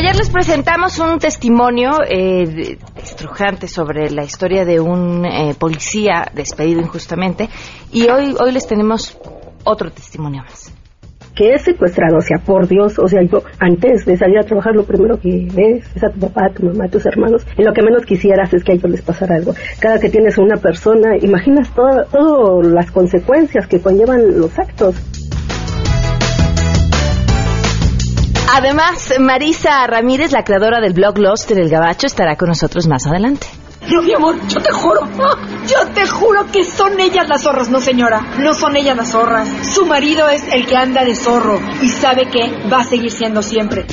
Ayer les presentamos un testimonio eh, estrujante sobre la historia de un eh, policía despedido injustamente y hoy, hoy les tenemos otro testimonio más que es secuestrado, o sea, por Dios, o sea, yo antes de salir a trabajar lo primero que ves es a tu papá, a tu mamá, a tus hermanos, y lo que menos quisieras es que a ellos les pasara algo. Cada que tienes una persona, imaginas todas las consecuencias que conllevan los actos. Además, Marisa Ramírez, la creadora del blog Lost en el Gabacho, estará con nosotros más adelante. No, mi amor, yo te juro, yo te juro que son ellas las zorras, no señora, no son ellas las zorras. Su marido es el que anda de zorro y sabe que va a seguir siendo siempre.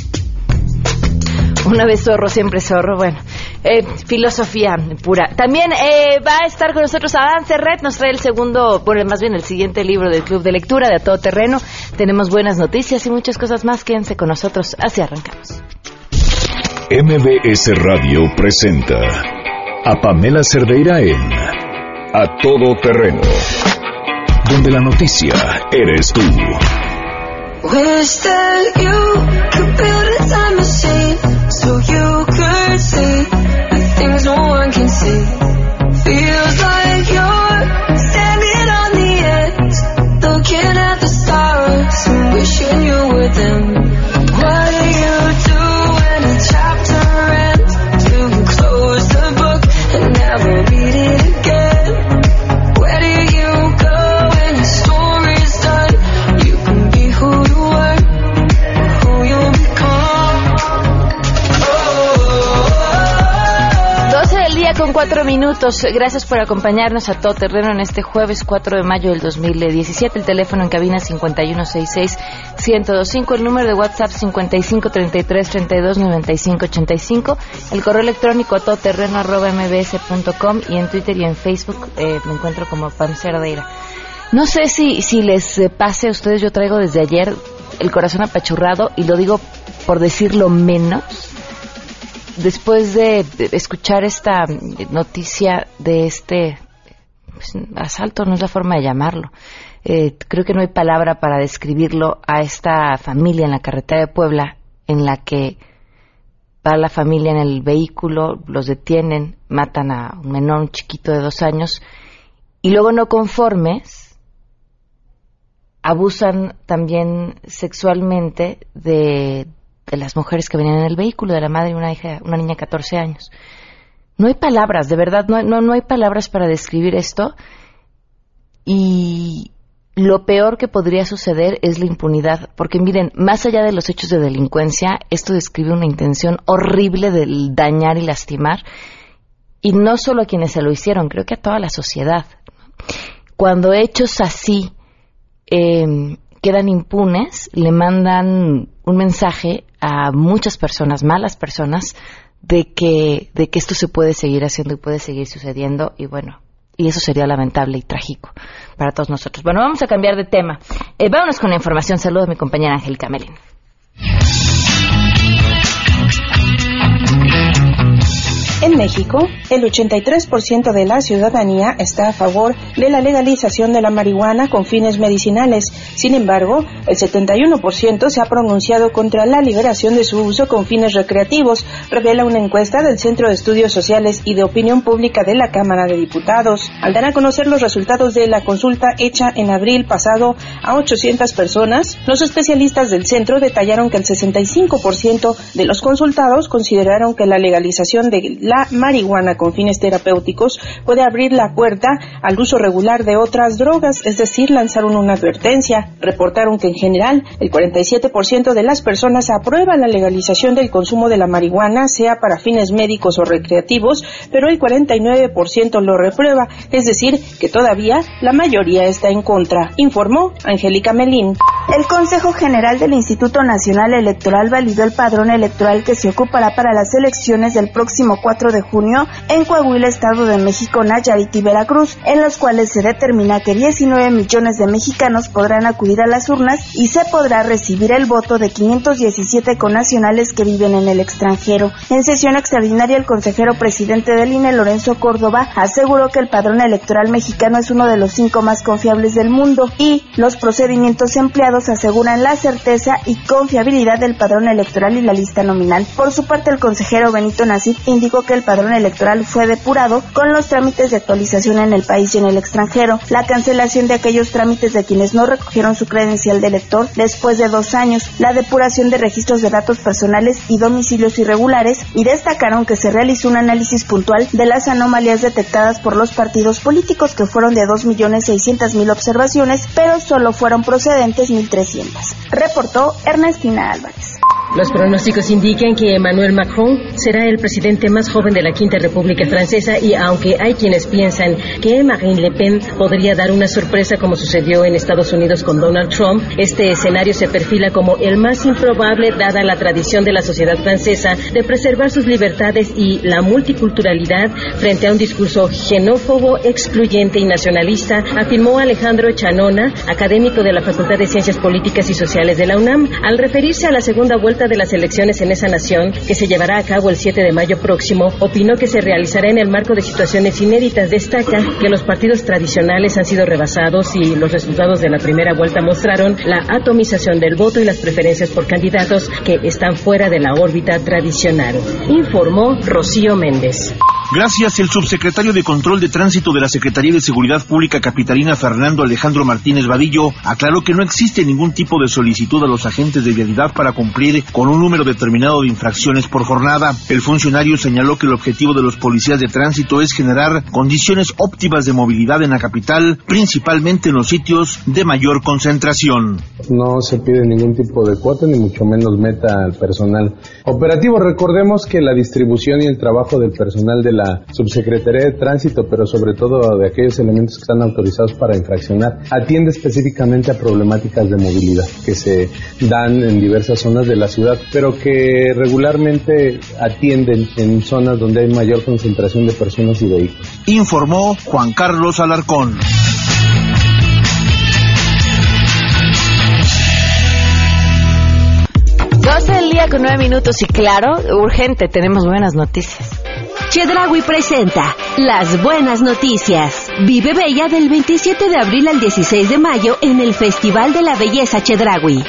Una vez zorro, siempre zorro, bueno. Eh, filosofía pura. También eh, va a estar con nosotros Adán Serret, nos trae el segundo, bueno, más bien el siguiente libro del Club de Lectura de A Todo Terreno. Tenemos buenas noticias y muchas cosas más. Quédense con nosotros, así arrancamos. MBS Radio presenta a Pamela Cerdeira en A Todo Terreno, donde la noticia eres tú. so you could see Gracias por acompañarnos a todo terreno en este jueves 4 de mayo del 2017. El teléfono en cabina 5166-1025. El número de WhatsApp 5533-329585. El correo electrónico todoterreno arroba. Y en Twitter y en Facebook eh, me encuentro como Pam Cerdeira. No sé si, si les pase a ustedes, yo traigo desde ayer el corazón apachurrado y lo digo por decirlo menos después de, escuchar esta noticia de este pues, asalto, no es la forma de llamarlo, eh, creo que no hay palabra para describirlo a esta familia en la carretera de Puebla, en la que va la familia en el vehículo, los detienen, matan a un menor, un chiquito de dos años, y luego no conformes, abusan también sexualmente de, de las mujeres que venían en el vehículo, de la madre y una hija, una niña de 14 años. No hay palabras, de verdad, no, no, no hay palabras para describir esto. Y lo peor que podría suceder es la impunidad, porque miren, más allá de los hechos de delincuencia, esto describe una intención horrible de dañar y lastimar, y no solo a quienes se lo hicieron, creo que a toda la sociedad. Cuando hechos así eh, quedan impunes, le mandan un mensaje a muchas personas, malas personas, de que, de que esto se puede seguir haciendo y puede seguir sucediendo y bueno, y eso sería lamentable y trágico para todos nosotros. Bueno, vamos a cambiar de tema. Eh, vámonos con la información. Saludos a mi compañera Angélica Melin. En México, el 83% de la ciudadanía está a favor de la legalización de la marihuana con fines medicinales. Sin embargo, el 71% se ha pronunciado contra la liberación de su uso con fines recreativos, revela una encuesta del Centro de Estudios Sociales y de Opinión Pública de la Cámara de Diputados. Al dar a conocer los resultados de la consulta hecha en abril pasado a 800 personas, los especialistas del centro detallaron que el 65% de los consultados consideraron que la legalización de la marihuana con fines terapéuticos puede abrir la puerta al uso regular de otras drogas, es decir, lanzaron una advertencia. Reportaron que en general el 47% de las personas aprueban la legalización del consumo de la marihuana, sea para fines médicos o recreativos, pero el 49% lo reprueba, es decir, que todavía la mayoría está en contra, informó Angélica Melín. El Consejo General del Instituto Nacional Electoral validó el padrón electoral que se ocupará para las elecciones del próximo 4 de junio en Coahuila, Estado de México, Nayarit y Veracruz, en los cuales se determina que 19 millones de mexicanos podrán acudir a las urnas y se podrá recibir el voto de 517 connacionales que viven en el extranjero. En sesión extraordinaria, el consejero presidente del INE, Lorenzo Córdoba, aseguró que el padrón electoral mexicano es uno de los cinco más confiables del mundo y los procedimientos empleados aseguran la certeza y confiabilidad del padrón electoral y la lista nominal. Por su parte, el consejero Benito Nasif indicó que el padrón electoral fue depurado con los trámites de actualización en el país y en el extranjero, la cancelación de aquellos trámites de quienes no recogieron su credencial de elector después de dos años, la depuración de registros de datos personales y domicilios irregulares y destacaron que se realizó un análisis puntual de las anomalías detectadas por los partidos políticos que fueron de 2.600.000 observaciones, pero solo fueron procedentes 1.300. Reportó Ernestina Álvarez. Los pronósticos indican que Emmanuel Macron será el presidente más joven de la Quinta República Francesa y aunque hay quienes piensan que Marine Le Pen podría dar una sorpresa como sucedió en Estados Unidos con Donald Trump, este escenario se perfila como el más improbable dada la tradición de la sociedad francesa de preservar sus libertades y la multiculturalidad frente a un discurso xenófobo, excluyente y nacionalista, afirmó Alejandro Chanona, académico de la Facultad de Ciencias Políticas y Sociales de la UNAM, al referirse a la segunda vuelta de las elecciones en esa nación, que se llevará a cabo el 7 de mayo próximo, opinó que se realizará en el marco de situaciones inéditas. Destaca que los partidos tradicionales han sido rebasados y los resultados de la primera vuelta mostraron la atomización del voto y las preferencias por candidatos que están fuera de la órbita tradicional. Informó Rocío Méndez. Gracias, el subsecretario de Control de Tránsito de la Secretaría de Seguridad Pública Capitalina, Fernando Alejandro Martínez Vadillo, aclaró que no existe ningún tipo de solicitud a los agentes de vialidad para cumplir con un número determinado de infracciones por jornada. El funcionario señaló que el objetivo de los policías de tránsito es generar condiciones óptimas de movilidad en la capital, principalmente en los sitios de mayor concentración. No se pide ningún tipo de cuota, ni mucho menos meta al personal operativo. Recordemos que la distribución y el trabajo del personal de la Subsecretaría de Tránsito, pero sobre todo de aquellos elementos que están autorizados para infraccionar, atiende específicamente a problemáticas de movilidad que se dan en diversas zonas de la ciudad, pero que regularmente atienden en zonas donde hay mayor concentración de personas y vehículos. Informó Juan Carlos Alarcón. Doce del día con nueve minutos y claro, urgente, tenemos buenas noticias. Chedragui presenta Las Buenas Noticias. Vive Bella del 27 de abril al 16 de mayo en el Festival de la Belleza Chedragui.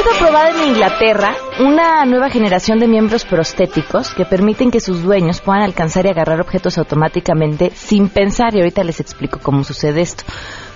Sido aprobada en Inglaterra una nueva generación de miembros prostéticos que permiten que sus dueños puedan alcanzar y agarrar objetos automáticamente sin pensar. Y ahorita les explico cómo sucede esto.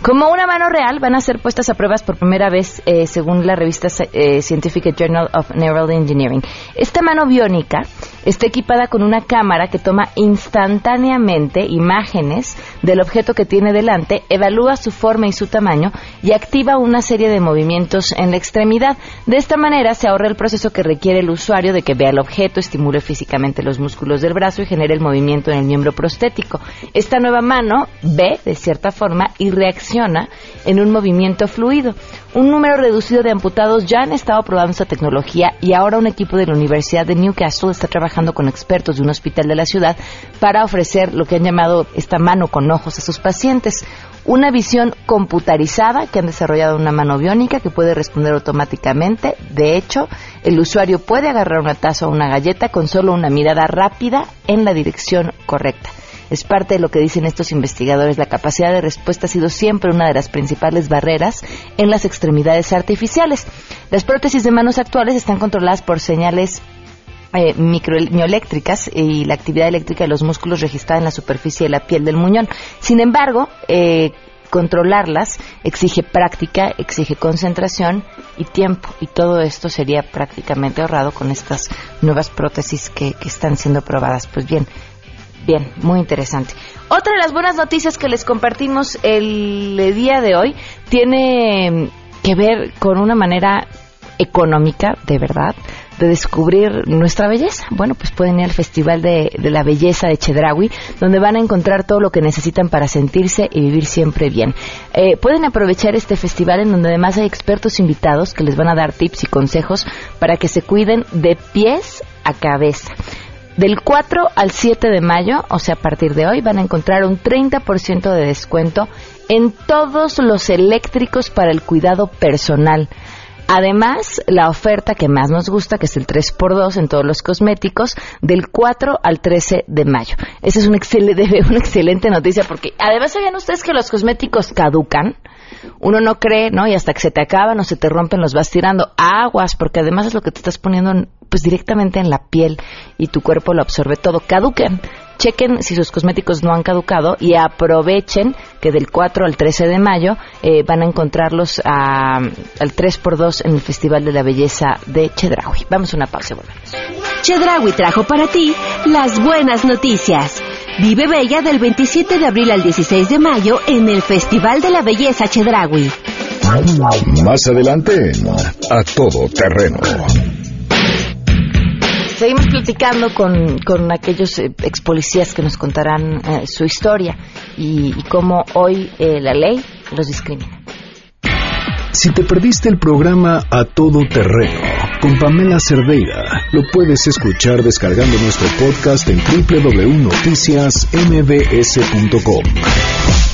Como una mano real, van a ser puestas a pruebas por primera vez eh, según la revista eh, Scientific Journal of Neural Engineering. Esta mano biónica está equipada con una cámara que toma instantáneamente imágenes del objeto que tiene delante, evalúa su forma y su tamaño y activa una serie de movimientos en la extremidad. De esta manera se ahorra el proceso que requiere el usuario de que vea el objeto, estimule físicamente los músculos del brazo y genere el movimiento en el miembro prostético. Esta nueva mano ve, de cierta forma, y reacciona en un movimiento fluido. Un número reducido de amputados ya han estado probando esta tecnología y ahora un equipo de la Universidad de Newcastle está trabajando con expertos de un hospital de la ciudad para ofrecer lo que han llamado esta mano con ojos a sus pacientes una visión computarizada que han desarrollado una mano biónica que puede responder automáticamente. De hecho, el usuario puede agarrar una taza o una galleta con solo una mirada rápida en la dirección correcta. Es parte de lo que dicen estos investigadores. La capacidad de respuesta ha sido siempre una de las principales barreras en las extremidades artificiales. Las prótesis de manos actuales están controladas por señales eh, microeléctricas y la actividad eléctrica de los músculos registrada en la superficie de la piel del muñón. Sin embargo, eh, controlarlas exige práctica, exige concentración y tiempo. Y todo esto sería prácticamente ahorrado con estas nuevas prótesis que, que están siendo probadas. Pues bien, bien, muy interesante. Otra de las buenas noticias que les compartimos el día de hoy tiene que ver con una manera económica, de verdad, de descubrir nuestra belleza. Bueno, pues pueden ir al Festival de, la Belleza de Chedraui, donde van a encontrar todo lo que necesitan para sentirse y vivir siempre bien. Eh, pueden aprovechar este festival en donde además hay expertos invitados que les van a dar tips y consejos para que se cuiden de pies a cabeza. Del 4 al 7 de mayo, o sea, a partir de hoy, van a encontrar un 30% de descuento en todos los eléctricos para el cuidado personal Además, la oferta que más nos gusta, que es el 3x2 en todos los cosméticos, del 4 al 13 de mayo. Esa es una excelente, una excelente noticia porque además sabían ustedes que los cosméticos caducan. Uno no cree, ¿no? Y hasta que se te acaban o se te rompen los vas tirando. Aguas, porque además es lo que te estás poniendo pues directamente en la piel y tu cuerpo lo absorbe todo. Caducan chequen si sus cosméticos no han caducado y aprovechen que del 4 al 13 de mayo eh, van a encontrarlos a, al 3x2 en el Festival de la Belleza de Chedraui. Vamos a una pausa y volvemos. Chedraui trajo para ti las buenas noticias. Vive Bella del 27 de abril al 16 de mayo en el Festival de la Belleza Chedraui. Más adelante, a todo terreno. Seguimos platicando con, con aquellos eh, ex policías que nos contarán eh, su historia y, cómo hoy eh, la ley los discrimina. Si te perdiste el programa A Todo Terreno con Pamela Cerdeira, lo puedes escuchar descargando nuestro podcast en www.noticiasmbs.com.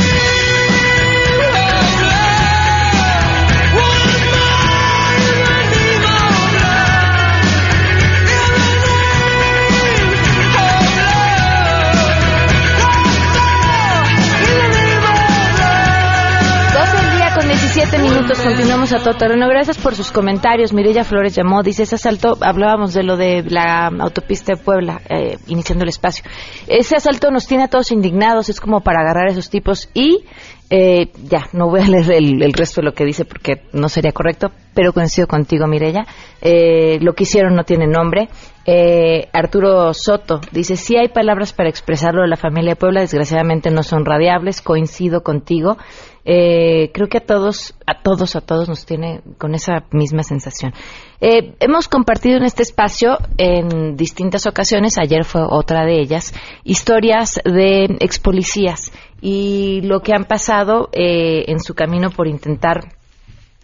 Minutos, continuamos a todo terreno. Gracias por sus comentarios. Mirella Flores llamó, dice, ese asalto, hablábamos de lo de la autopista de Puebla, eh, iniciando el espacio. Ese asalto nos tiene a todos indignados, es como para agarrar a esos tipos y eh, ya, no voy a leer el, resto de lo que dice porque no sería correcto, pero coincido contigo, Mirella. Eh, lo que hicieron no tiene nombre. Eh, Arturo Soto dice, si hay palabras para expresarlo de la familia de Puebla, desgraciadamente no son radiables, coincido contigo. Creo que a todos, a todos, a todos nos tiene con esa misma sensación. hemos compartido en este espacio en distintas ocasiones, ayer fue otra de ellas, historias de ex policías y lo que han pasado eh, en su camino por intentar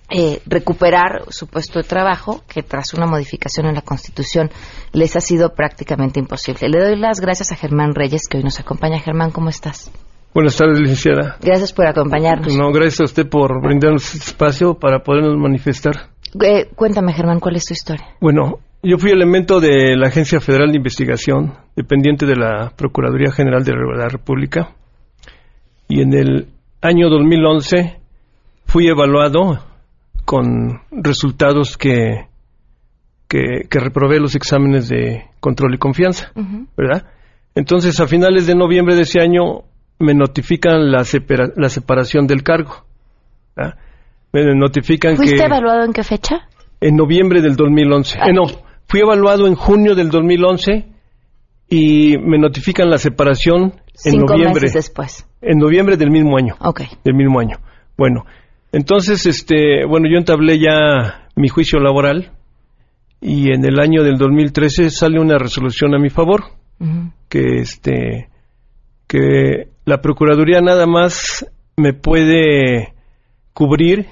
eh, recuperar su puesto de trabajo, que tras una modificación en la Constitución les ha sido prácticamente imposible. Le doy las gracias a Germán Reyes, que hoy nos acompaña. Germán, ¿cómo estás? Buenas tardes, licenciada. Gracias por acompañarnos. No, gracias a usted por brindarnos este espacio para podernos manifestar. Eh, cuéntame, Germán, ¿cuál es tu historia? Bueno, yo fui elemento de la Agencia Federal de Investigación, dependiente de la Procuraduría General de la República y en el año 2011 fui evaluado con resultados que, que, reprobé los exámenes de control y confianza, ¿verdad? Entonces, a finales de noviembre de ese año me notifican la, la separación del cargo. Me notifican ¿Fuiste evaluado en qué fecha? En noviembre del 2011. Eh, no, fui evaluado en junio del 2011 y me notifican la separación en Cinco noviembre. meses después. En noviembre del mismo año. Ok. Del mismo año. Bueno, entonces, este, bueno, yo entablé ya mi juicio laboral y en el año del 2013 sale una resolución a mi favor que este que la procuraduría nada más me puede cubrir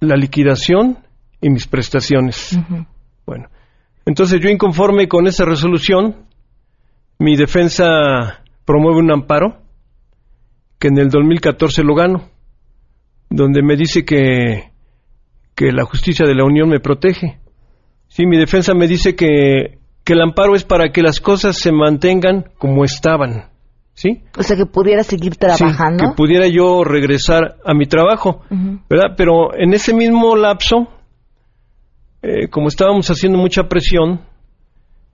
la liquidación y mis prestaciones. Bueno, entonces yo inconforme con esa resolución, mi defensa promueve un amparo que en el 2014 lo gano, donde me dice que, que la justicia de la Unión me protege. Sí, mi defensa me dice que, que el amparo es para que las cosas se mantengan como estaban. ¿Sí? O sea, que pudiera seguir trabajando. que pudiera yo regresar a mi trabajo, ¿verdad? Pero en ese mismo lapso, eh, como estábamos haciendo mucha presión,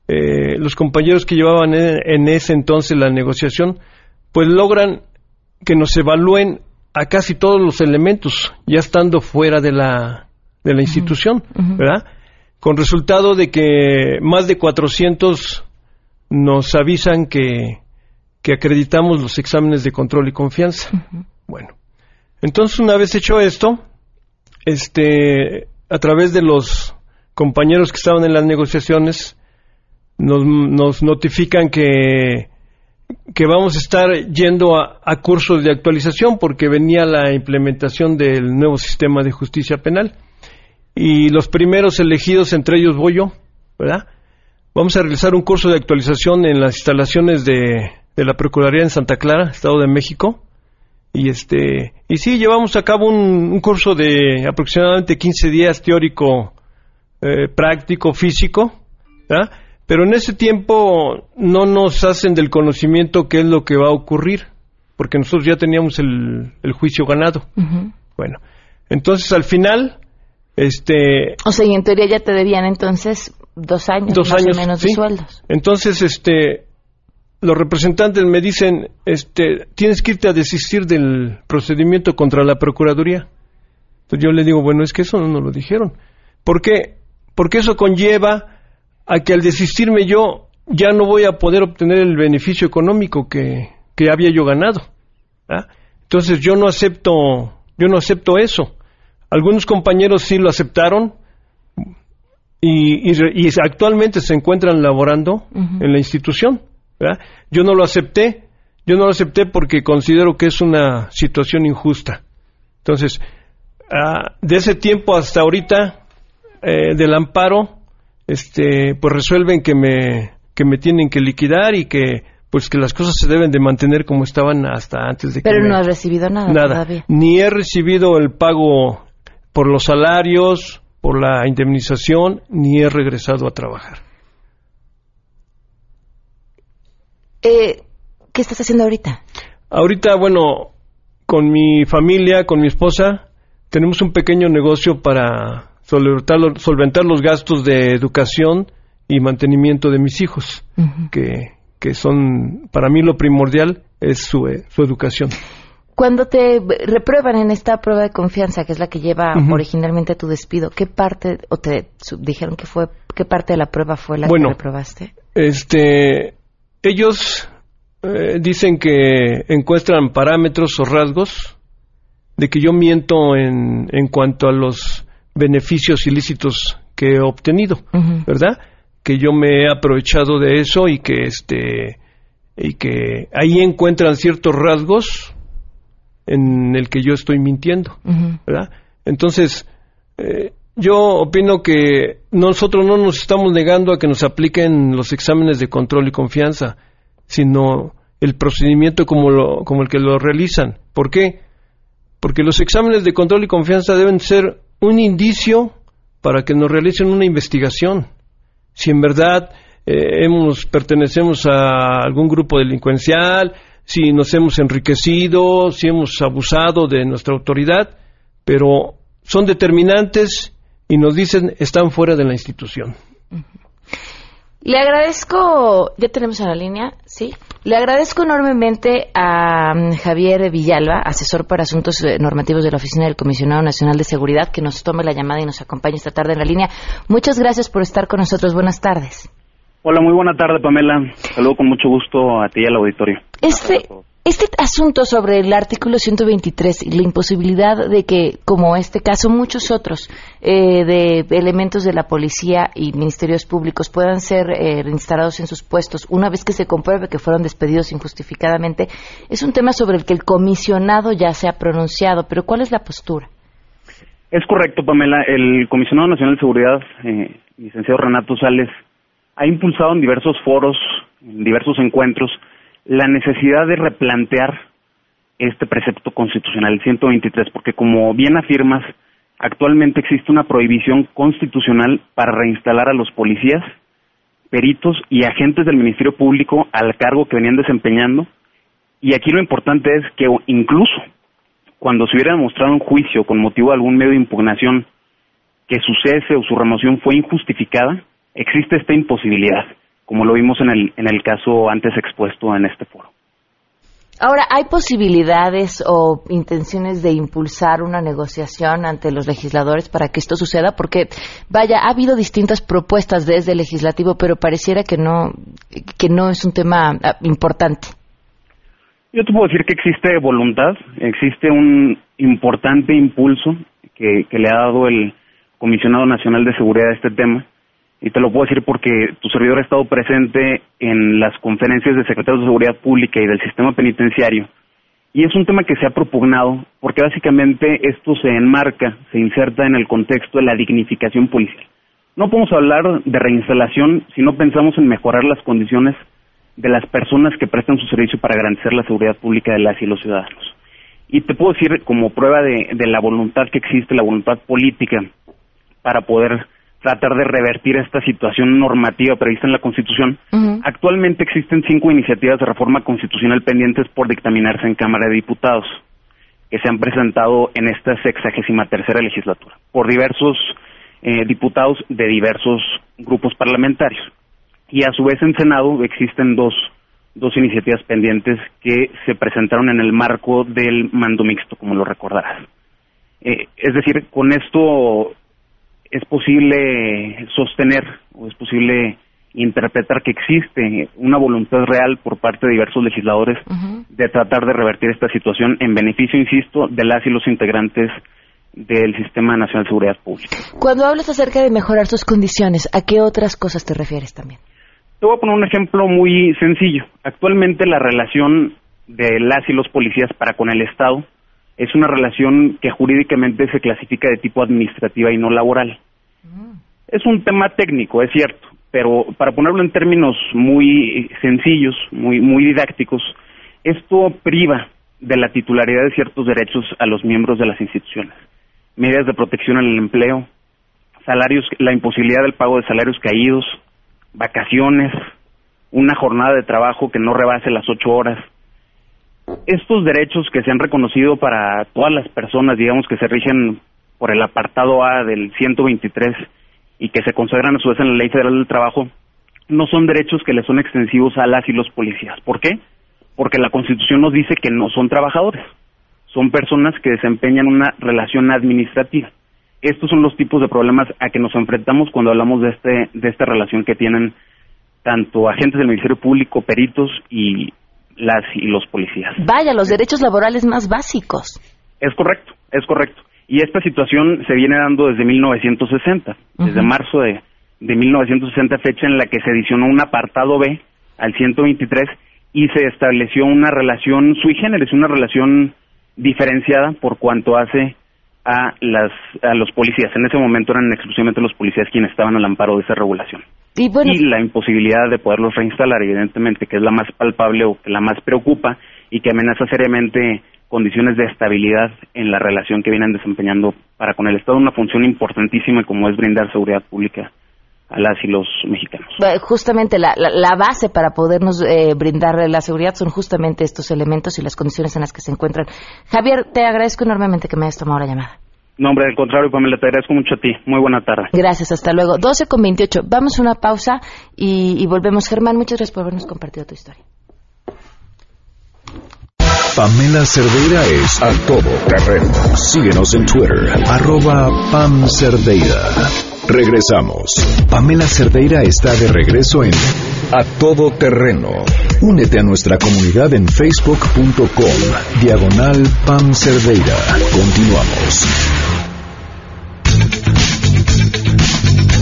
eh, los compañeros que llevaban en, ese entonces la negociación, pues logran que nos evalúen a casi todos los elementos, ya estando fuera de la, de la institución, ¿verdad? Con resultado de que más de 400 nos avisan que, que acreditamos los exámenes de control y confianza. Bueno, entonces una vez hecho esto, este, a través de los compañeros que estaban en las negociaciones, nos, nos notifican que, que vamos a estar yendo a, cursos de actualización porque venía la implementación del nuevo sistema de justicia penal. Y los primeros elegidos, entre ellos voy yo, ¿verdad? vamos a realizar un curso de actualización en las instalaciones de, de la Procuraduría en Santa Clara, Estado de México. Y este y sí, llevamos a cabo un, un curso de aproximadamente 15 días teórico, eh, práctico, físico, ¿verdad? pero en ese tiempo no nos hacen del conocimiento qué es lo que va a ocurrir, porque nosotros ya teníamos el, el juicio ganado. Bueno, entonces al final, este... O sea, y en teoría ya te debían entonces dos años, Dos más años, o menos sí. de sueldos. Entonces, este, los representantes me dicen, este, tienes que irte a desistir del procedimiento contra la Procuraduría. Entonces yo le digo, bueno, es que eso no nos lo dijeron. ¿Por qué? Porque eso conlleva a que al desistirme yo ya no voy a poder obtener el beneficio económico que, que había yo ganado. ¿ah? Entonces yo no acepto, yo no acepto eso. Algunos compañeros sí lo aceptaron, y, y re- y actualmente se encuentran laborando en la institución. ¿Verdad? Yo no lo acepté, yo no lo acepté porque considero que es una situación injusta. Entonces, ah, de ese tiempo hasta ahorita, eh, del amparo, este, pues resuelven que me, que me tienen que liquidar y que, pues que las cosas se deben de mantener como estaban hasta antes de que Pero me- no has recibido nada, Nada. todavía. Ni he recibido el pago por los salarios, por la indemnización, ni he regresado a trabajar. Eh, ¿Qué estás haciendo ahorita? Ahorita, bueno, con mi familia, con mi esposa, tenemos un pequeño negocio para solventar, lo- solventar los gastos de educación y mantenimiento de mis hijos, que, que son, para mí lo primordial es su, eh, su educación. Cuando te reprueban en esta prueba de confianza, que es la que lleva Ujú. originalmente a tu despido, ¿qué parte, o te dijeron que fue, qué parte de la prueba fue la Bueno. que reprobaste? Este, ellos eh, dicen que encuentran parámetros o rasgos de que yo miento en, en cuanto a los beneficios ilícitos que he obtenido, ¿verdad? Que yo me he aprovechado de eso y que este y que ahí encuentran ciertos rasgos en el que yo estoy mintiendo. ¿verdad? Entonces, eh, yo opino que nosotros no nos estamos negando a que nos apliquen los exámenes de control y confianza, sino el procedimiento como, lo, como el que lo realizan. ¿Por qué? Porque los exámenes de control y confianza deben ser un indicio para que nos realicen una investigación. Si en verdad eh, hemos, pertenecemos a algún grupo delincuencial, si nos hemos enriquecido, si hemos abusado de nuestra autoridad, pero son determinantes y nos dicen están fuera de la institución. Le agradezco, ya tenemos en la línea, sí. Le agradezco enormemente a mm, Javier Villalba, asesor para asuntos eh, normativos de la Oficina del Comisionado Nacional de Seguridad, que nos tome la llamada y nos acompañe esta tarde en la línea. Muchas gracias por estar con nosotros. Buenas tardes. Hola, muy buena tarde, Pamela. Saludo con mucho gusto a ti y al auditorio. Este, este asunto sobre el artículo 123 y la imposibilidad de que, como este caso, muchos otros eh, de elementos de la policía y ministerios públicos puedan ser eh, reinstalados en sus puestos una vez que se compruebe que fueron despedidos injustificadamente, es un tema sobre el que el comisionado ya se ha pronunciado. Pero ¿cuál es la postura? Es correcto, Pamela. El Comisionado Nacional de Seguridad, eh, licenciado Renato Sales, ha impulsado en diversos foros, en diversos encuentros, la necesidad de replantear este precepto constitucional, el 123, porque como bien afirmas, actualmente existe una prohibición constitucional para reinstalar a los policías, peritos y agentes del Ministerio Público al cargo que venían desempeñando. Y aquí lo importante es que incluso cuando se hubiera demostrado en juicio con motivo de algún medio de impugnación que su cese o su remoción fue injustificada, existe esta imposibilidad, como lo vimos en el, en el caso antes expuesto en este foro. Ahora, ¿hay posibilidades o intenciones de impulsar una negociación ante los legisladores para que esto suceda? Porque, vaya, ha habido distintas propuestas desde el legislativo, pero pareciera que no, que no es un tema ah, importante. Yo te puedo decir que existe voluntad, existe un importante impulso que, que le ha dado el Comisionado Nacional de Seguridad a este tema. Y te lo puedo decir porque tu servidor ha estado presente en las conferencias de secretarios de Seguridad Pública y del sistema penitenciario. Y es un tema que se ha propugnado porque básicamente esto se enmarca, se inserta en el contexto de la dignificación policial. No podemos hablar de reinstalación si no pensamos en mejorar las condiciones de las personas que prestan su servicio para garantizar la seguridad pública de las y los ciudadanos. Y te puedo decir, como prueba de, de la voluntad que existe, la voluntad política, para poder tratar de revertir esta situación normativa prevista en la Constitución, actualmente existen cinco iniciativas de reforma constitucional pendientes por dictaminarse en Cámara de Diputados, que se han presentado en esta sexagésima tercera legislatura, por diversos eh, diputados de diversos grupos parlamentarios. Y a su vez en Senado existen dos, dos iniciativas pendientes que se presentaron en el marco del mando mixto, como lo recordarás. Eh, es decir, con esto es posible sostener o es posible interpretar que existe una voluntad real por parte de diversos legisladores de tratar de revertir esta situación en beneficio, insisto, de las y los integrantes del Sistema Nacional de Seguridad Pública. Cuando hablas acerca de mejorar sus condiciones, ¿a qué otras cosas te refieres también? Te voy a poner un ejemplo muy sencillo. Actualmente la relación de las y los policías para con el Estado es una relación que jurídicamente se clasifica de tipo administrativa y no laboral. Es un tema técnico, es cierto, pero para ponerlo en términos muy sencillos, muy, muy didácticos, esto priva de la titularidad de ciertos derechos a los miembros de las instituciones. Medidas de protección en el empleo, salarios, la imposibilidad del pago de salarios caídos, vacaciones, una jornada de trabajo que no rebase las ocho horas, estos derechos que se han reconocido para todas las personas, digamos que se rigen por el apartado A del 123 y que se consagran a su vez en la Ley Federal del Trabajo, no son derechos que le son extensivos a las y los policías. ¿Por qué? Porque la Constitución nos dice que no son trabajadores, son personas que desempeñan una relación administrativa. Estos son los tipos de problemas a que nos enfrentamos cuando hablamos de este de esta relación que tienen tanto agentes del Ministerio Público, peritos y las y los policías. Vaya, los derechos laborales más básicos. Es correcto, es correcto. Y esta situación se viene dando desde 1960, desde marzo de, de 1960, fecha en la que se adicionó un apartado B al 123 y se estableció una relación sui generis, una relación diferenciada por cuanto hace a las a los policías. En ese momento eran exclusivamente los policías quienes estaban al amparo de esa regulación. Y, y la imposibilidad de poderlos reinstalar, evidentemente, que es la más palpable o que la más preocupa y que amenaza seriamente condiciones de estabilidad en la relación que vienen desempeñando para con el Estado, una función importantísima como es brindar seguridad pública a las y los mexicanos. Justamente la, la, base para podernos eh, brindar la seguridad son justamente estos elementos y las condiciones en las que se encuentran. Javier, te agradezco enormemente que me hayas tomado la llamada. No, hombre, al contrario, Pamela, te agradezco mucho a ti. Muy buena tarde. Gracias, hasta luego. 12 con 28. Vamos a una pausa y, y volvemos. Germán, muchas gracias por habernos compartido tu historia. Pamela Cerdeira es a todo terreno. Síguenos en Twitter, arroba Pam Cerdeira. Regresamos. Pamela Cerdeira está de regreso en A Todo Terreno. Únete a nuestra comunidad en facebook.com, diagonal Pam Cerdeira. Continuamos.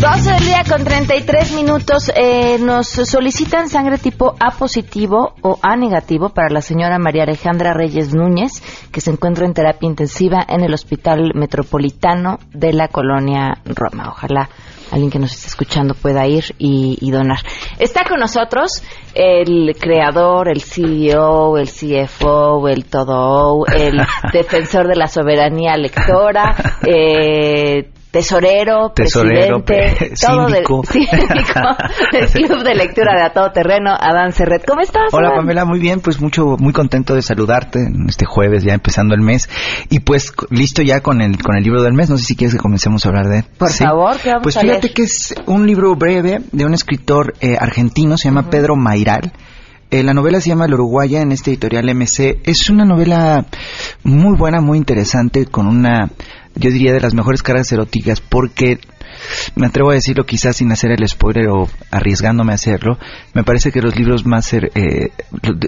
12 del día con 33 minutos. Eh, nos solicitan sangre tipo A positivo o A negativo para la señora María Alejandra Reyes Núñez, que se encuentra en terapia intensiva en el Hospital Metropolitano de la Colonia Roma. Ojalá alguien que nos esté escuchando pueda ir y, y, donar. Está con nosotros el creador, el CEO, el CFO, el todo, el defensor de la soberanía lectora, eh, tesorero, presidente, todo del, Club de Lectura de A Todo Terreno, Adán Serret. ¿Cómo estás? Hola Pamela, muy bien, pues mucho, muy contento de saludarte este jueves, ya empezando el mes. Y pues listo ya con el, con el libro del mes, no sé si quieres que comencemos a hablar de él. Por favor, ¿qué vamos Pues fíjate que es un libro breve de un escritor eh, argentino, se llama Pedro Mairal. Eh, la novela se llama El Uruguaya en este editorial MC. Es una novela muy buena, muy interesante, con una yo diría de las mejores caras eróticas porque me atrevo a decirlo quizás sin hacer el spoiler o arriesgándome a hacerlo, me parece que los libros más, eh,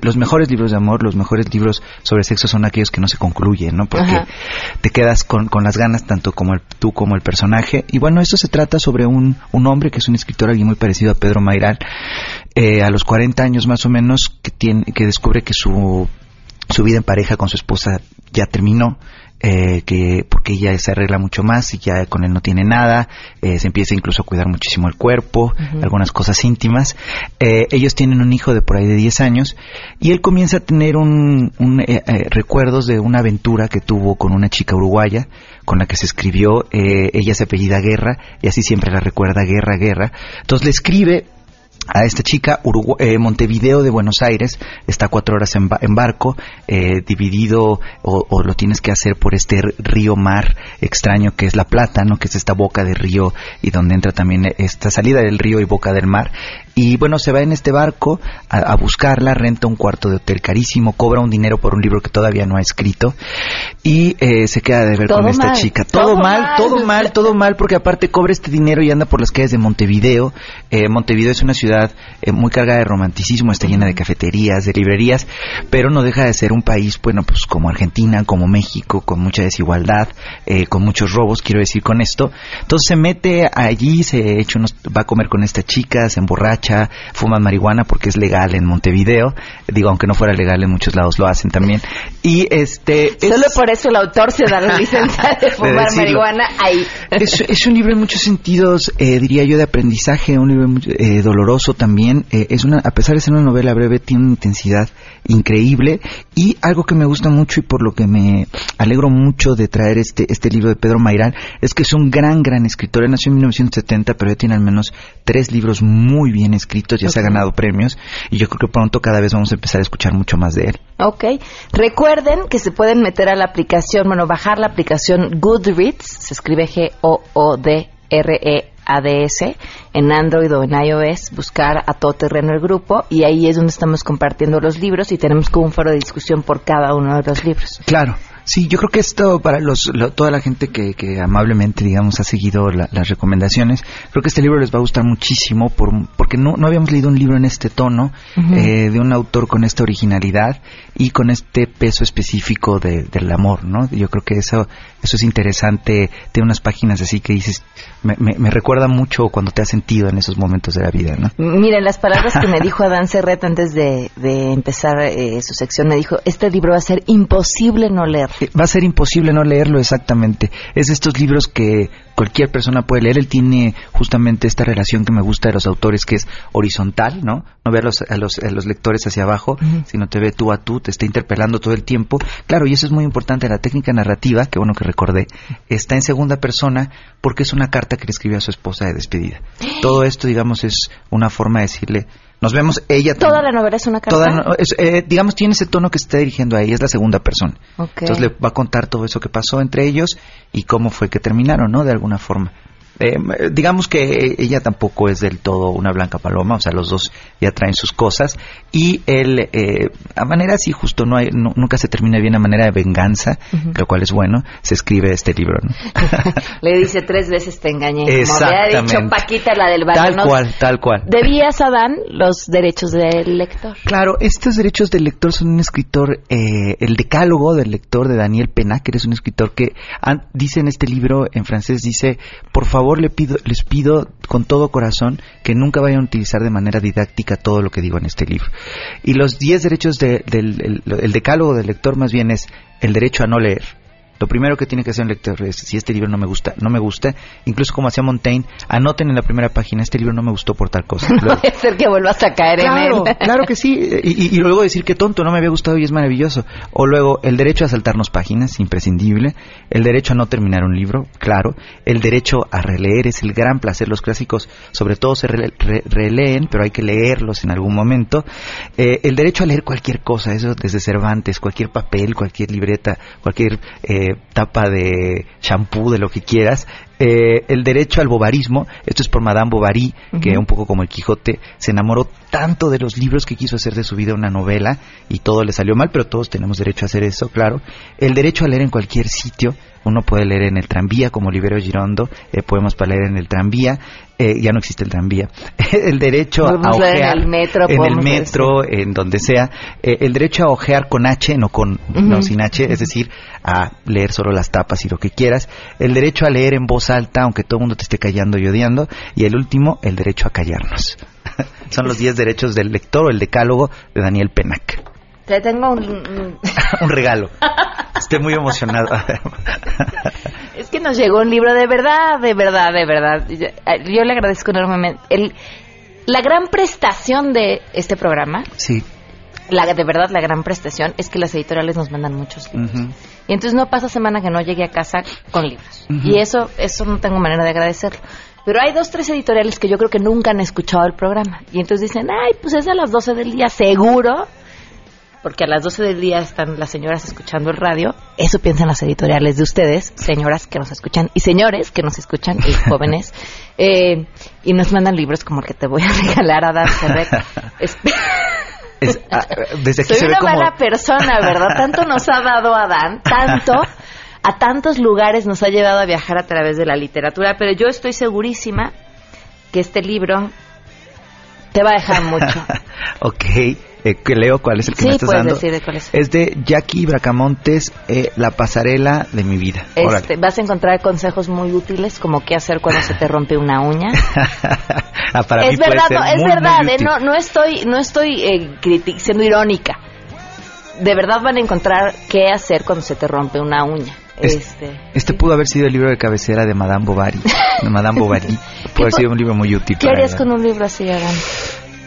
los mejores libros de amor, los mejores libros sobre sexo son aquellos que no se concluyen, ¿no? Porque te quedas con, con, las ganas tanto como el, tú como el personaje. Y bueno, esto se trata sobre un, un hombre que es un escritor, alguien muy parecido a Pedro Mairal, eh, a los 40 años más o menos, que, tiene, que descubre que su, su vida en pareja con su esposa ya terminó eh, que porque ella se arregla mucho más y ya con él no tiene nada, eh, se empieza incluso a cuidar muchísimo el cuerpo, algunas cosas íntimas. Eh, ellos tienen un hijo de por ahí de 10 años y él comienza a tener un, un, eh, eh, recuerdos de una aventura que tuvo con una chica uruguaya con la que se escribió, eh, ella se apellida Guerra y así siempre la recuerda Guerra, Guerra. Entonces le escribe a esta chica, Urugu- eh, Montevideo de Buenos Aires, está cuatro horas en, ba- en barco, eh, dividido o, o lo tienes que hacer por este río mar extraño que es La Plata, ¿no? que es esta boca de río y donde entra también esta salida del río y boca del mar. Y bueno, se va en este barco a, a buscarla, renta un cuarto de hotel carísimo, cobra un dinero por un libro que todavía no ha escrito y eh, se queda de ver Todo con esta mal, chica. Todo, todo mal, mal. todo mal, todo mal, porque aparte cobra este dinero y anda por las calles de Montevideo. Eh, Montevideo es una ciudad eh, muy cargada de romanticismo, está llena de cafeterías, de librerías, pero no deja de ser un país, bueno, pues como Argentina, como México, con mucha desigualdad, eh, con muchos robos, quiero decir con esto. Entonces se mete allí, se echa unos, va a comer con esta chica, se emborracha, fuma marihuana porque es legal en Montevideo. Digo, aunque no fuera legal en muchos lados lo hacen también. Y este... es- Solo por eso el autor se da la licencia de fumar marihuana ahí. Es, es un libro en muchos sentidos, eh, diría yo, de aprendizaje, un libro eh, doloroso también. Eh, es una, a pesar de ser una novela breve, tiene una intensidad increíble y algo que me gusta mucho y por lo que me alegro mucho de traer este, este libro de Pedro Mairal es que es un gran, gran escritor. Él nació en 1970, pero ya tiene al menos tres libros muy bien escritos, ya se ha ganado premios y yo creo que pronto cada vez vamos a empezar a escuchar mucho más de él. Ok. Recuerden que se pueden meter a la aplicación, bueno, bajar la aplicación Goodreads, se escribe G-O-O-D-R-E-A-D-S, en Android o en iOS, buscar a todo terreno el grupo y ahí es donde estamos compartiendo los libros y tenemos como un foro de discusión por cada uno de los libros. Claro. Sí, yo creo que esto para los, lo- toda la gente que, que amablemente, digamos, ha seguido la- las recomendaciones, creo que este libro les va a gustar muchísimo por, porque no, no habíamos leído un libro en este tono, eh, de un autor con esta originalidad y con este peso específico de- del amor, ¿no? Yo creo que eso, eso es interesante. Tiene unas páginas así que dices, me, me- me recuerda mucho cuando te has sentido en esos momentos de la vida, ¿no? Miren, las palabras que me dijo Adán Serret antes de, de empezar eh, su sección, me dijo, este libro va a ser imposible no leer. Va a ser imposible no leerlo exactamente. Es de estos libros que cualquier persona puede leer. Él tiene justamente esta relación que me gusta de los autores, que es horizontal, ¿no? No ve a los, a los, a los lectores hacia abajo, sino te ve tú a tú, te está interpelando todo el tiempo. Claro, y eso es muy importante. La técnica narrativa, que bueno que recordé, está en segunda persona porque es una carta que le escribió a su esposa de despedida. Todo esto, digamos, es una forma de decirle, nos vemos ella Toda la novela es una carta. Toda, no, es, eh, digamos, tiene ese tono que se está dirigiendo a ella, es la segunda persona. Ok. Entonces le va a contar todo eso que pasó entre ellos y cómo fue que terminaron, ¿no? De alguna forma. Eh, digamos que ella tampoco es del todo una blanca paloma, o sea, los dos ya traen sus cosas y él, eh, a manera así justo, no hay, no- nunca se termina bien a manera de venganza, lo cual es bueno, se escribe este libro, ¿no? Le dice tres veces te engañé. Como había dicho Exactamente. Paquita, la del Tal barrio. cual, tal cual. Debías a Dan los derechos del lector. Claro, estos derechos del lector son un escritor, eh, el decálogo del lector de Daniel Penac, que es un escritor que an- dice en este libro en francés, dice, por favor le pido, les pido con todo corazón que nunca vayan a utilizar de manera didáctica todo lo que digo en este libro. Y los 10 derechos de- del el- el decálogo del lector más bien es el derecho a no leer. Lo primero que tiene que hacer un lector es, si este libro no me gusta, no me gusta, incluso como hacía Montaigne, anoten en la primera página, este libro no me gustó por tal cosa. Luego, Puede ser que vuelvas a caer Claro, en él. claro que sí. Y, y- y luego decir que tonto, no me había gustado y es maravilloso. O luego, el derecho a saltarnos páginas, imprescindible. El derecho a no terminar un libro, claro. El derecho a releer es el gran placer. Los clásicos, sobre todo, se rele- re- releen, pero hay que leerlos en algún momento. Eh, el derecho a leer cualquier cosa, eso desde Cervantes, cualquier papel, cualquier libreta, cualquier eh, tapa de shampoo, de lo que quieras. Eh, el derecho al bobarismo, esto es por Madame Bovary, que un poco como el Quijote, se enamoró tanto de los libros que quiso hacer de su vida una novela y todo le salió mal, pero todos tenemos derecho a hacer eso, claro. El derecho a leer en cualquier sitio, uno puede leer en el tranvía como Libero Girondo, eh, podemos para leer en el tranvía, eh, ya no existe el tranvía. el derecho a leer en ojear el metro, en el metro, en donde sea, eh, el derecho a ojear con H, no con no sin H, es decir, a leer solo las tapas y lo que quieras, el derecho a leer en voz alta, aunque todo el mundo te esté callando y odiando, y el último, el derecho a callarnos. Son los 10 derechos del lector o el decálogo de Daniel Penac. Te tengo un... un- regalo. Estoy muy emocionado. Es que nos llegó un libro de verdad, de verdad, de verdad. Yo, yo le agradezco enormemente. El, la gran prestación de este programa, sí. la, de verdad la gran prestación, es que las editoriales nos mandan muchos libros. Y entonces no pasa semana que no llegue a casa con libros. Y eso, eso no tengo manera de agradecerlo. Pero hay dos, tres editoriales que yo creo que nunca han escuchado el programa. Y entonces dicen, ay, pues es a las 12 del día, seguro. Porque a las 12 del día están las señoras escuchando el radio. Eso piensan las editoriales de ustedes, señoras que nos escuchan y señores que nos escuchan y jóvenes. Eh, y nos mandan libros como el que te voy a regalar a Dan Ferrer. Es- ah, desde aquí soy se ve una como... mala persona, ¿verdad? Tanto nos ha dado Adán, tanto, a tantos lugares nos ha llevado a viajar a través de la literatura, pero yo estoy segurísima que este libro te va a dejar mucho. ok, eh, que leo cuál es el que Sí, me estás dando. decir de cuál es. Es de Jackie Bracamontes, eh, La pasarela de mi vida. Este, vas a encontrar consejos muy útiles como qué hacer cuando se te rompe una uña. Ah, para es verdad, no, es muy, verdad, muy eh, no, no estoy, no estoy eh, siendo irónica. De verdad van a encontrar qué hacer cuando se te rompe una uña. Es- Este, Este pudo haber sido el libro de cabecera de Madame Bovary. De Madame Bovary. Pudo haber sido un libro muy útil. ¿Qué harías con un libro así, Adán?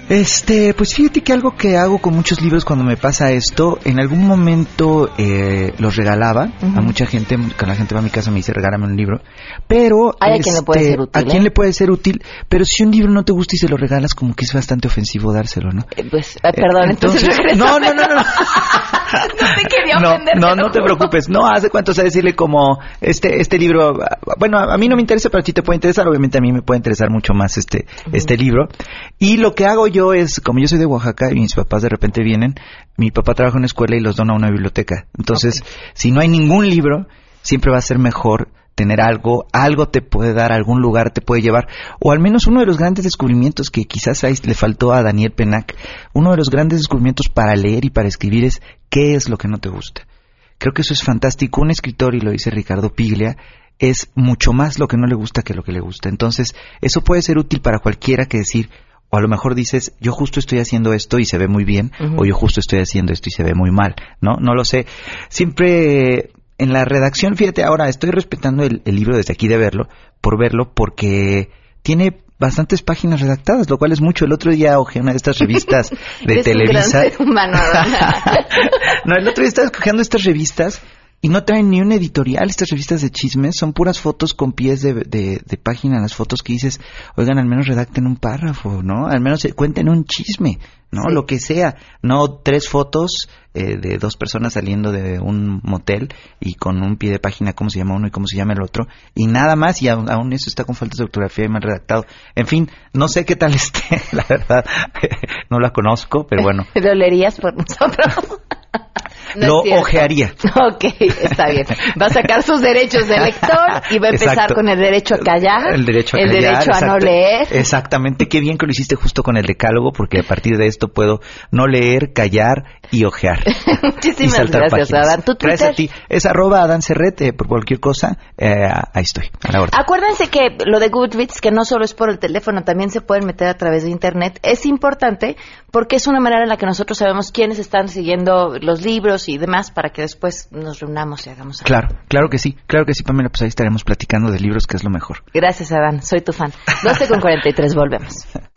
Este, pues fíjate que algo que hago con muchos libros cuando me pasa esto, en algún momento eh, los regalaba a mucha gente, cuando la gente va a mi casa me dice regálame un libro, pero Hay a quien le puede este, ser útil, a quien ¿eh? le puede ser útil, pero si un libro no te gusta y se lo regalas como que es bastante ofensivo dárselo, ¿no? Eh, Pues, eh, perdón, entonces, regrésame. no, no, no, no, no te quería ofender. no, no te preocupes. No, hace cuánto, o sea, decirle como, este, este libro, bueno, a mí no me interesa, pero a ti te puede interesar. Obviamente a mí me puede interesar mucho más este, este libro. Y lo que hago yo es, como yo soy de Oaxaca y mis papás de repente vienen, mi papá trabaja en una escuela y los dona a una biblioteca. Entonces, si no hay ningún libro, siempre va a ser mejor tener algo, algo te puede dar, algún lugar te puede llevar, o al menos uno de los grandes descubrimientos que quizás ahí le faltó a Daniel Penac, uno de los grandes descubrimientos para leer y para escribir es qué es lo que no te gusta. Creo que eso es fantástico. Un escritor, y lo dice Ricardo Piglia, es mucho más lo que no le gusta que lo que le gusta. Entonces, eso puede ser útil para cualquiera que decir, o a lo mejor dices, yo justo estoy haciendo esto y se ve muy bien, o yo justo estoy haciendo esto y se ve muy mal, ¿no? No lo sé. Siempre en la redacción, fíjate, ahora estoy respetando el, el libro desde aquí de verlo, por verlo, porque tiene bastantes páginas redactadas, lo cual es mucho. El otro día ojeé una de estas revistas de Televisa. humano. No, el otro día estaba escogiendo estas revistas y no traen ni un editorial, estas revistas de chismes, son puras fotos con pies de, de, de página, las fotos que dices, oigan, al menos redacten un párrafo, ¿no? Al menos eh, cuenten un chisme, ¿no? Sí. Lo que sea, no tres fotos eh, de dos personas saliendo de un motel y con un pie de página, cómo se llama uno y cómo se llama el otro, y nada más, y aún, aún eso está con faltas de ortografía y mal redactado. En fin, no sé qué tal esté, la verdad, no la conozco, pero bueno. ¿Lo leerías por nosotros? No lo ojearía. Ok, está bien. Va a sacar sus derechos de lector y va a empezar Exacto. con el derecho a callar, El derecho a el callar, derecho a no leer. Exactamente, qué bien que lo hiciste justo con el decálogo, porque a partir de esto puedo no leer, callar y ojear. y Muchísimas saltar gracias, páginas. Adán. ¿Tu Twitter? Gracias a ti. Es arroba Adán Serret, eh, por cualquier cosa, eh, ahí estoy, a la orden. Acuérdense que lo de Goodreads, que no solo es por el teléfono, también se pueden meter a través de Internet, es importante porque es una manera en la que nosotros sabemos quiénes están siguiendo los libros y demás para que después nos reunamos y hagamos algo. Claro, claro que sí, claro que sí, Pamela, pues ahí estaremos platicando de libros, que es lo mejor. Gracias, Adán. Soy tu fan. 12 con 43, volvemos.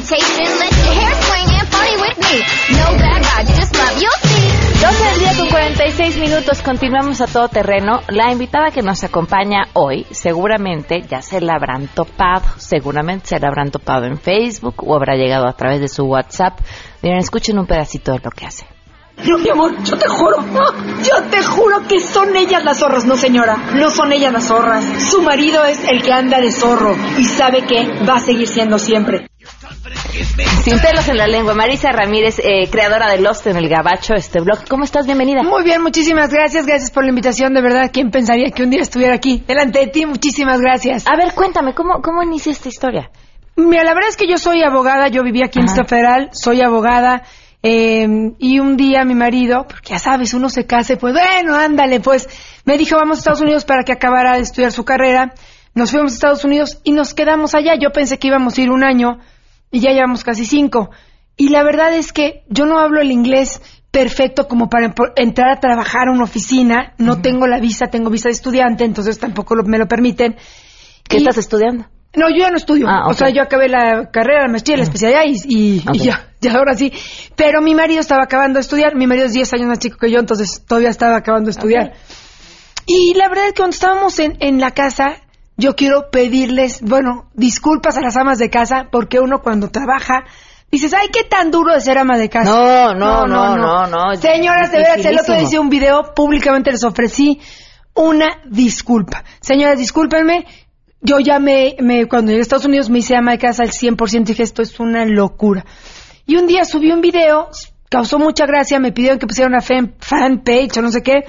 Invitation. Let your hair swing and party with me. No bad vibes, just love. You'll see. 12 del día con 46 minutos, continuamos a todo terreno. La invitada que nos acompaña hoy, seguramente ya se la habrán topado, seguramente se la habrán topado en Facebook o habrá llegado a través de su WhatsApp. Miren, escuchen un pedacito de lo que hace. No, mi amor, yo te juro. Yo te juro que son ellas las zorras, no señora. No son ellas las zorras. Su marido es el que anda de zorro y sabe que va a seguir siendo siempre. Sin pelos en la lengua. Marisa Ramírez, eh, creadora de Lost en el Gabacho, este blog. ¿Cómo estás? Bienvenida. Muy bien, muchísimas gracias. Gracias por la invitación. De verdad, ¿quién pensaría que un día estuviera aquí delante de ti? Muchísimas gracias. A ver, cuéntame, ¿cómo, cómo inicia esta historia? Mira, la verdad es que yo soy abogada. Yo viví aquí en. Distrito Federal. Soy abogada. eh, y un día mi marido, porque ya sabes, uno se case, pues bueno, ándale, pues me dijo, vamos a Estados Unidos para que acabara de estudiar su carrera. Nos fuimos a Estados Unidos y nos quedamos allá. Yo pensé que íbamos a ir un año y ya llevamos casi cinco. Y la verdad es que yo no hablo el inglés perfecto como para entrar a trabajar a una oficina. No tengo la visa, tengo visa de estudiante, entonces tampoco lo- me lo permiten. ¿Qué Y- estás estudiando? No, yo ya no estudio. Ah. O sea, yo acabé la carrera, la maestría, la especialidad y, y- y Ok. ya, ya ahora sí. Pero mi marido estaba acabando de estudiar. Mi marido es 10 años más chico que yo, entonces todavía estaba acabando de estudiar. Y la verdad es que cuando estábamos en, en la casa, yo quiero pedirles, bueno, disculpas a las amas de casa, porque uno cuando trabaja, dices, ay, qué tan duro de ser ama de casa. No, no, no, no, no, Señoras, de veras, el otro día hice un video, públicamente les ofrecí una disculpa. Señoras, discúlpenme, yo ya me, cuando llegué a Estados Unidos me hice ama de casa al 100% y dije, esto es una locura. Y un día subí un video, causó mucha gracia, me pidieron que pusiera una fan, fanpage o no sé qué.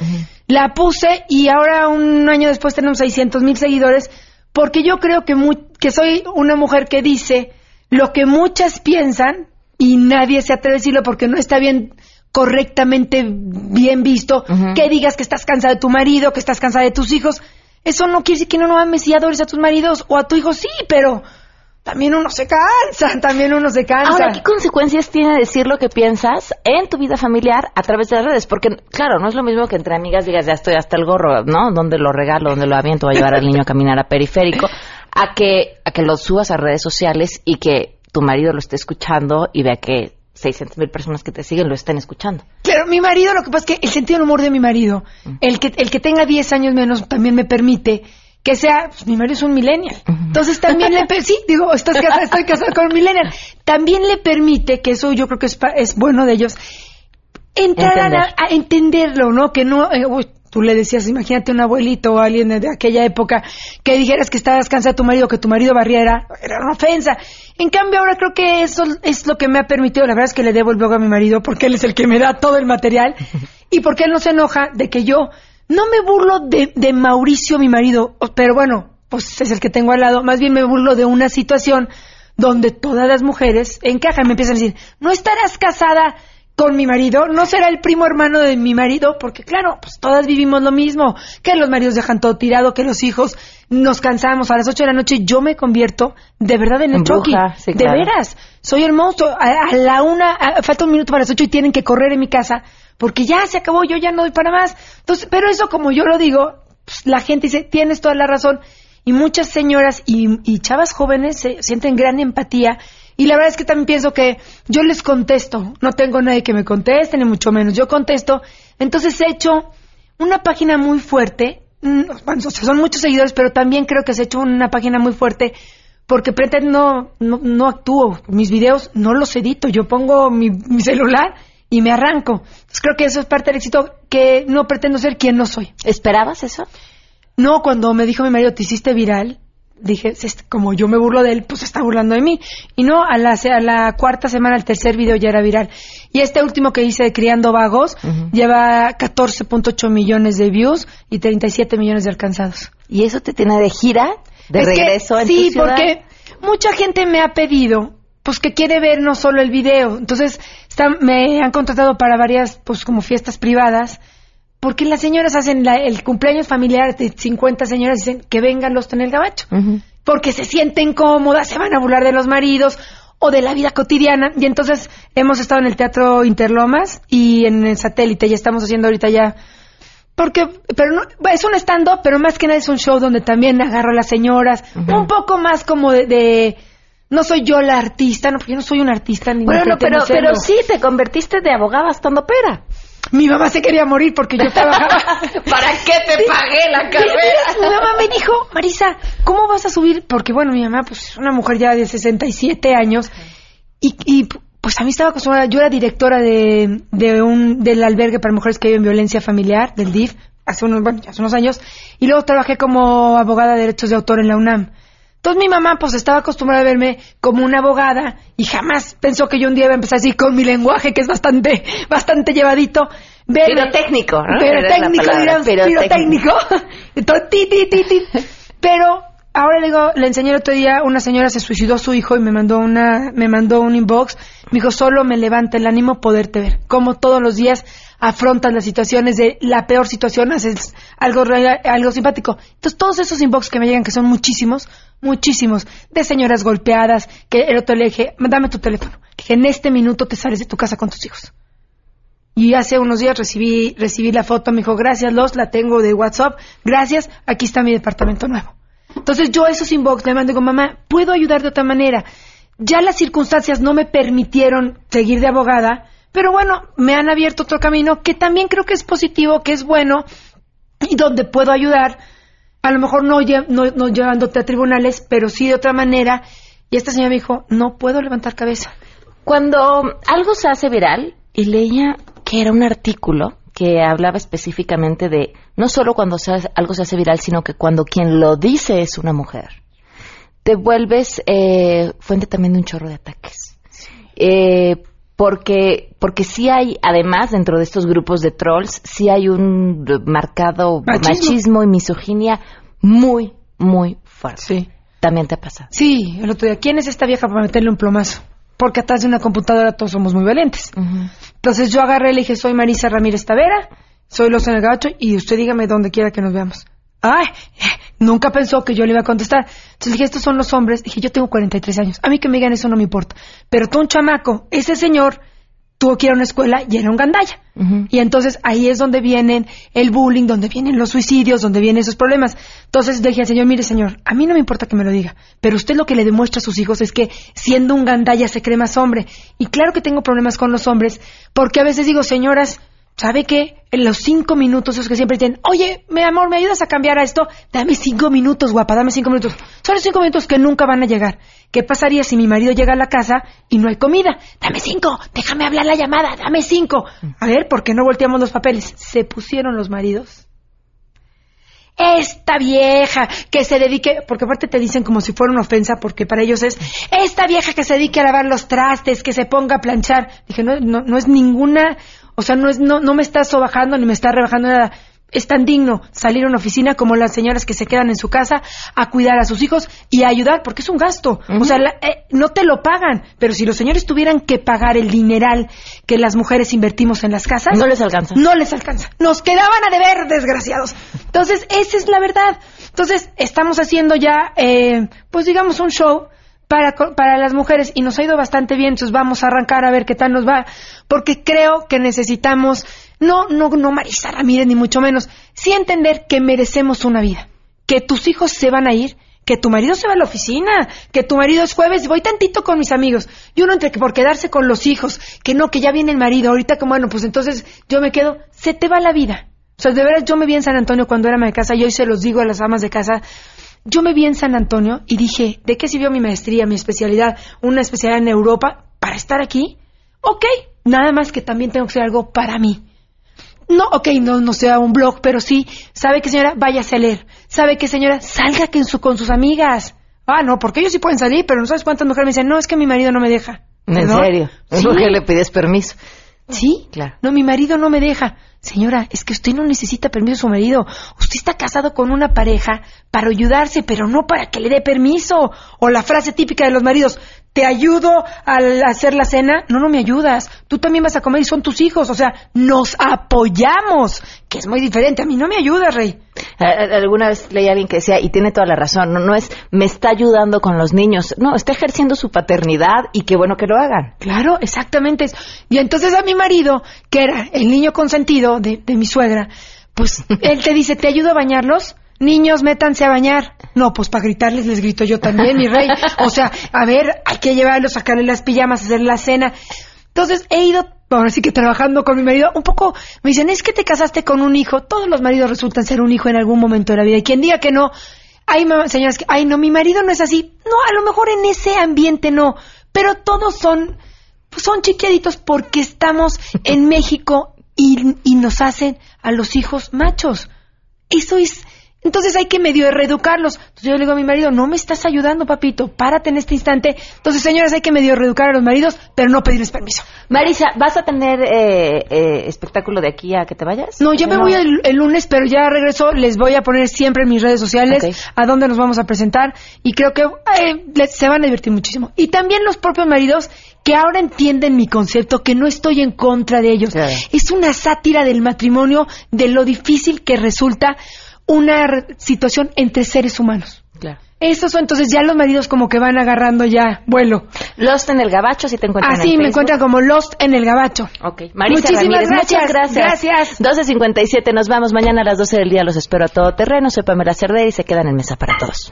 La puse y ahora un año después tenemos 600 mil seguidores porque yo creo que, que soy una mujer que dice lo que muchas piensan y nadie se atreve a decirlo porque no está bien correctamente bien visto que digas que estás cansada de tu marido, que estás cansada de tus hijos. Eso no quiere decir que no, no ames y adores a tus maridos o a tu hijo, sí, pero también uno se cansa, también uno se cansa. Ahora, ¿qué consecuencias tiene decir lo que piensas en tu vida familiar a través de las redes? Porque, claro, no es lo mismo que entre amigas digas, ya estoy hasta el gorro, ¿no? ¿Dónde lo regalo? ¿Dónde lo aviento? ¿Va a llevar al niño a caminar a periférico? A que, a que lo subas a redes sociales y que tu marido lo esté escuchando y vea que 600 mil personas que te siguen lo estén escuchando. Claro, mi marido, lo que pasa es que el sentido del humor de mi marido, el que, el que tenga 10 años menos también me permite que sea, pues, mi marido es un millennial. Entonces también le, sí, digo, estás casada, estoy casada con un millennial. También le permite, que eso yo creo que es, pa- es bueno de ellos, entrar a, Entender. a entenderlo, ¿no? Que no, eh, uy, tú le decías, imagínate un abuelito o alguien de aquella época que dijeras que estabas cansada de tu marido, que tu marido barriera, era una ofensa. En cambio, ahora creo que eso es lo que me ha permitido, la verdad es que le debo el blog a mi marido porque él es el que me da todo el material y porque él no se enoja de que yo no me burlo de, de Mauricio, mi marido, pero bueno, pues es el que tengo al lado, más bien me burlo de una situación donde todas las mujeres encajan, me empiezan a decir, no estarás casada con mi marido, no será el primo hermano de mi marido, porque claro, pues todas vivimos lo mismo, que los maridos dejan todo tirado, que los hijos nos cansamos a las 8 de la noche, yo me convierto de verdad en el sí, de veras, soy el monstruo, a, a la una, a- falta un minuto para las 8 y tienen que correr en mi casa, porque ya se acabó, yo ya no doy para más, entonces, pero eso como yo lo digo, pues, la gente dice, tienes toda la razón, y muchas señoras y, y chavas jóvenes se sienten gran empatía y la verdad es que también pienso que yo les contesto, no tengo nadie que me conteste, ni mucho menos, yo contesto, entonces he hecho una página muy fuerte, mm, son muchos seguidores, pero también creo que se ha hecho una página muy fuerte porque pretendo no, no, no actúo, mis videos no los edito, yo pongo mi, mi celular y me arranco. Entonces creo que eso es parte del éxito, que no pretendo ser quien no soy. ¿Esperabas eso? No, cuando me dijo mi marido, te hiciste viral, dije, "Es- como yo me burlo de él, pues está burlando de mí. Y no, a la, a la cuarta semana, el tercer video ya era viral. Y este último que hice de Criando Vagos lleva 14.8 millones de views y 37 millones de alcanzados. ¿Y eso te tiene de gira? ¿De Es que regreso en sí, tu ciudad? porque mucha gente me ha pedido, pues que quiere ver no solo el video. Entonces, me han contratado para varias, pues como fiestas privadas, porque las señoras hacen la- el cumpleaños familiar de 50 señoras y dicen que vengan los en el gabacho. Porque se sienten cómodas, se van a burlar de los maridos o de la vida cotidiana. Y entonces hemos estado en el Teatro Interlomas y en el satélite, ya estamos haciendo ahorita ya porque, pero no, es un stand-up, pero más que nada es un show donde también agarro a las señoras, un poco más como de, de- no soy yo la artista, no, porque yo no soy una artista ni Bueno, no, pero, pero sí, te convertiste de abogada estando pera. Mi mamá se quería morir porque yo trabajaba. ¿Para qué te pagué la carrera? Mi mamá me dijo, Marisa, ¿cómo vas a subir? Porque bueno, mi mamá pues es una mujer ya de 67 años y, y pues a mí estaba acostumbrada, yo era directora de, de un, del albergue para mujeres que viven violencia familiar, del DIF, hace unos, bueno, hace unos años, y luego trabajé como abogada de derechos de autor en la UNAM. Entonces mi mamá pues estaba acostumbrada a verme como una abogada y jamás pensó que yo un día iba a empezar así con mi lenguaje que es bastante, bastante llevadito. verme- Pero técnico, ¿no? Pero Era la técnico, palabra, dirán, pero pero técnico. técnico. Entonces, ti, ti, ti, ti. Pero ahora le digo, le enseñé el otro día, una señora se suicidó su hijo y me mandó una, me mandó un inbox. Me dijo, solo me levanta el ánimo poderte ver. Como todos los días afrontas las situaciones de la peor situación, haces algo, algo simpático. Entonces, todos esos inbox que me llegan, que son muchísimos, muchísimos, de señoras golpeadas, que el otro le dije, dame tu teléfono. Dije, en este minuto te sales de tu casa con tus hijos. Y hace unos días recibí, recibí la foto, me dijo, gracias Los, la tengo de WhatsApp, gracias, aquí está mi departamento nuevo. Entonces yo esos inbox le mando y digo, mamá, puedo ayudar de otra manera. Ya las circunstancias no me permitieron seguir de abogada, pero bueno, me han abierto otro camino que también creo que es positivo, que es bueno y donde puedo ayudar, a lo mejor no, no, no llevándote a tribunales, pero sí de otra manera. Y esta señora me dijo, no puedo levantar cabeza. Cuando algo se hace viral, y leía que era un artículo que hablaba específicamente de no solo cuando se hace- algo se hace viral, sino que cuando quien lo dice es una mujer, te vuelves eh, fuente también de un chorro de ataques. Eh, porque, porque sí hay, además, dentro de estos grupos de trolls, sí hay un marcado Machismo. machismo, y misoginia muy, muy fuerte. También te pasa. Sí, el otro día, ¿quién es esta vieja para meterle un plomazo? Porque atrás de una computadora todos somos muy valientes. Entonces yo agarré y le dije, soy Marisa Ramírez Tavera, soy Los en el Gacho y usted dígame dónde quiera que nos veamos. Ay, nunca pensó que yo le iba a contestar. Entonces le dije, estos son los hombres. Dije, yo tengo 43 años. A mí que me digan eso no me importa. Pero tú un chamaco, ese señor tuvo que ir a una escuela y era un gandalla. Y entonces ahí es donde vienen el bullying, donde vienen los suicidios, donde vienen esos problemas. Entonces dije al señor, mire señor, a mí no me importa que me lo diga, pero usted lo que le demuestra a sus hijos es que siendo un gandalla se cree más hombre. Y claro que tengo problemas con los hombres, porque a veces digo, señoras, ¿sabe qué? En los cinco minutos, esos que siempre dicen, oye, mi amor, ¿me ayudas a cambiar a esto? Dame cinco minutos, guapa, dame cinco minutos. Son los cinco minutos que nunca van a llegar. ¿Qué pasaría si mi marido llega a la casa y no hay comida? Dame cinco, déjame hablar la llamada, dame cinco. A ver, ¿por qué no volteamos los papeles? Se pusieron los maridos. Esta vieja que se dedique, porque aparte te dicen como si fuera una ofensa, porque para ellos es, esta vieja que se dedique a lavar los trastes, que se ponga a planchar. Dije, no, no, no es ninguna, o sea, no, es, no, no me está sobajando ni me está rebajando nada. Es tan digno salir a una oficina como las señoras que se quedan en su casa a cuidar a sus hijos y a ayudar, porque es un gasto. O sea, la- eh, no te lo pagan, pero si los señores tuvieran que pagar el dineral que las mujeres invertimos en las casas, No les alcanza. no les alcanza. Nos quedaban a deber, desgraciados. Entonces, esa es la verdad. Entonces, estamos haciendo ya, eh, pues digamos, un show para, para las mujeres y nos ha ido bastante bien. Entonces, vamos a arrancar a ver qué tal nos va. Porque creo que necesitamos, no, no, no Marisa Ramírez, ni mucho menos, sí entender que merecemos una vida. Que tus hijos se van a ir. Que tu marido se va a la oficina, que tu marido es jueves, voy tantito con mis amigos. Y uno entre que por quedarse con los hijos, que no, que ya viene el marido, ahorita como bueno, pues entonces yo me quedo, se te va la vida. O sea, de veras, yo me vi en San Antonio cuando era ama de casa, y hoy se los digo a las amas de casa, yo me vi en San Antonio y dije, ¿de qué sirvió mi maestría, mi especialidad, una especialidad en Europa para estar aquí? Ok, nada más que también tengo que hacer algo para mí. No, ok, no, no sea un blog, pero sí, ¿sabe qué señora? Váyase a leer. ¿Sabe qué señora? Salga que en su, con sus amigas. Ah, no, porque ellos sí pueden salir, pero no sabes cuántas mujeres me dicen, no, es que mi marido no me deja. En serio. Sí. ¿Por qué le pides permiso? Sí, Claro. No, mi marido no me deja. Señora, es que usted no necesita permiso de su marido. Usted está casado con una pareja para ayudarse, pero no para que le dé permiso. O la frase típica de los maridos, te ayudo al hacer la cena. No, no me ayudas. Tú también vas a comer y son tus hijos. O sea, nos apoyamos, que es muy diferente. A mí no me ayudas, Rey. Alguna vez leí a alguien que decía, y tiene toda la razón, no, no es me está ayudando con los niños, no, está ejerciendo su paternidad y qué bueno que lo hagan. Claro, exactamente. Y entonces a mi marido, que era el niño consentido de, de mi suegra, pues él te dice, ¿te ayudo a bañarlos? Niños, métanse a bañar. No, pues para gritarles les grito yo también, mi rey. O sea, a ver, hay que llevarlos, sacarle las pijamas, hacer la cena. Entonces he ido, ahora sí que trabajando con mi marido, un poco, me dicen, es que te casaste con un hijo. Todos los maridos resultan ser un hijo en algún momento de la vida. Y quien diga que no, hay señoras que, ay, no, mi marido no es así. No, a lo mejor en ese ambiente no, pero todos son Pues son chiquiaditos porque estamos en México y, y nos hacen a los hijos machos. Eso es entonces hay que medio reeducarlos. Entonces yo le digo a mi marido, no me estás ayudando, papito, párate en este instante. Entonces, señoras, hay que medio reeducar a los maridos, pero no pedirles permiso. Marisa, ¿vas a tener eh, eh, espectáculo de aquí a que te vayas? No, yo me voy el, el lunes, pero ya regreso. Les voy a poner siempre en mis redes sociales a dónde nos vamos a presentar y creo que eh, les- se van a divertir muchísimo. Y también los propios maridos que ahora entienden mi concepto, que no estoy en contra de ellos. Es una sátira del matrimonio, de lo difícil que resulta una situación entre seres humanos. Claro. Esos son, entonces ya los maridos como que van agarrando ya vuelo. Lost en el Gabacho, si te encuentran Así en me encuentran como Lost en el Gabacho. Ok. Marisa Muchísimas Ramírez, muchas gracias. gracias. 12.57, nos vamos mañana a las 12 del día, los espero a todo terreno. Soy Pamela Cerdera y se quedan en mesa para todos.